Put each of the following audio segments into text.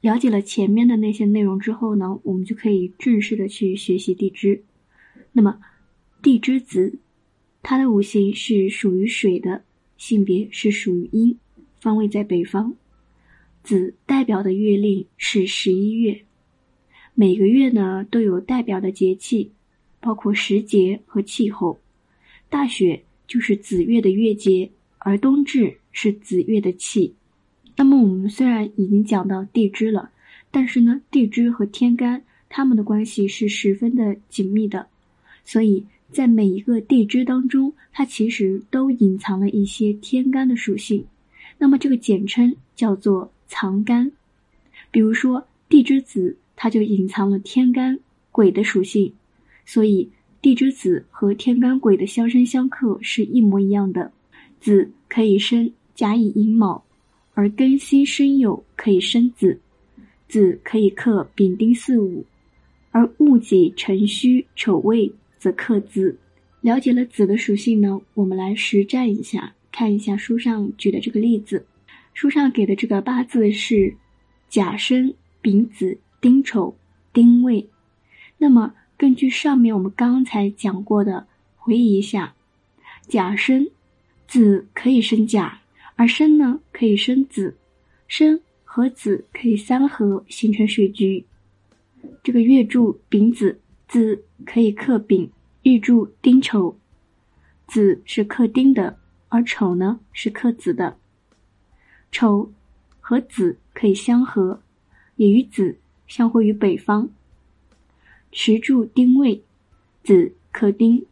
了解了前面的那些内容之后呢，我们就可以正式的去学习地支。那么，地支子，它的五行是属于水的，性别是属于阴，方位在北方。子代表的月令是十一月，每个月呢都有代表的节气，包括时节和气候。大雪就是子月的月节，而冬至是子月的气。那么我们虽然已经讲到地支了，但是呢，地支和天干它们的关系是十分的紧密的，所以在每一个地支当中，它其实都隐藏了一些天干的属性。那么这个简称叫做藏干。比如说地支子，它就隐藏了天干癸的属性，所以地支子和天干癸的相生相克是一模一样的。子可以生甲乙寅卯。而庚辛申酉可以生子，子可以克丙丁巳午，而戊己辰戌丑未则克子。了解了子的属性呢，我们来实战一下，看一下书上举的这个例子。书上给的这个八字是甲申、丙子、丁丑、丁未。那么根据上面我们刚才讲过的，回忆一下，甲申，子可以生甲。而申呢，可以生子，申和子可以三合形成水局。这个月柱丙子，子可以克丙；日柱丁丑，子是克丁的，而丑呢是克子的。丑和子可以相合，也与子相会于北方。时柱丁未，子克丁，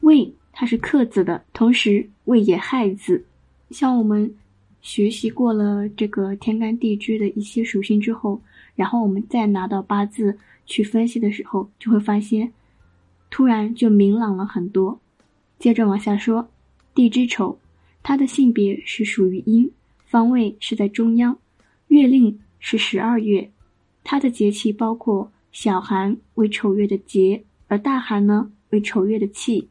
未它是克子的，同时未也害子。像我们学习过了这个天干地支的一些属性之后，然后我们再拿到八字去分析的时候，就会发现突然就明朗了很多。接着往下说，地支丑，它的性别是属于阴，方位是在中央，月令是十二月，它的节气包括小寒为丑月的节，而大寒呢为丑月的气，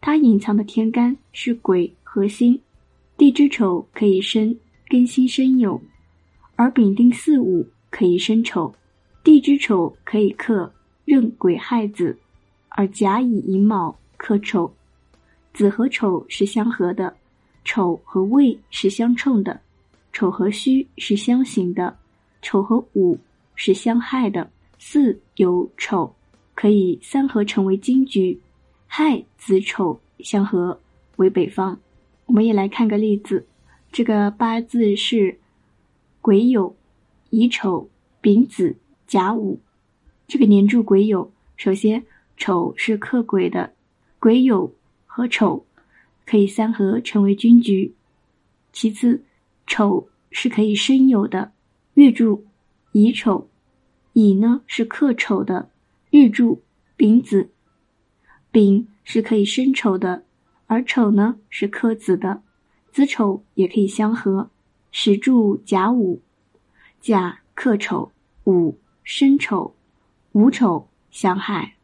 它隐藏的天干是癸和辛。地支丑可以生庚辛申酉，而丙丁巳午可以生丑。地支丑可以克壬癸亥子，而甲乙寅卯克丑。子和丑是相合的，丑和未是相冲的，丑和戌是相刑的，丑和午是相害的。巳酉丑可以三合成为金局，亥子丑相合为北方。我们也来看个例子，这个八字是癸酉、乙丑、丙子、甲午，这个年柱癸酉，首先丑是克癸的，癸酉和丑可以三合成为军局。其次，丑是可以生酉的，月柱乙丑，乙呢是克丑的，日柱丙子，丙是可以生丑的。而丑呢是克子的，子丑也可以相合，时柱甲午，甲克丑，午申丑，午丑相害。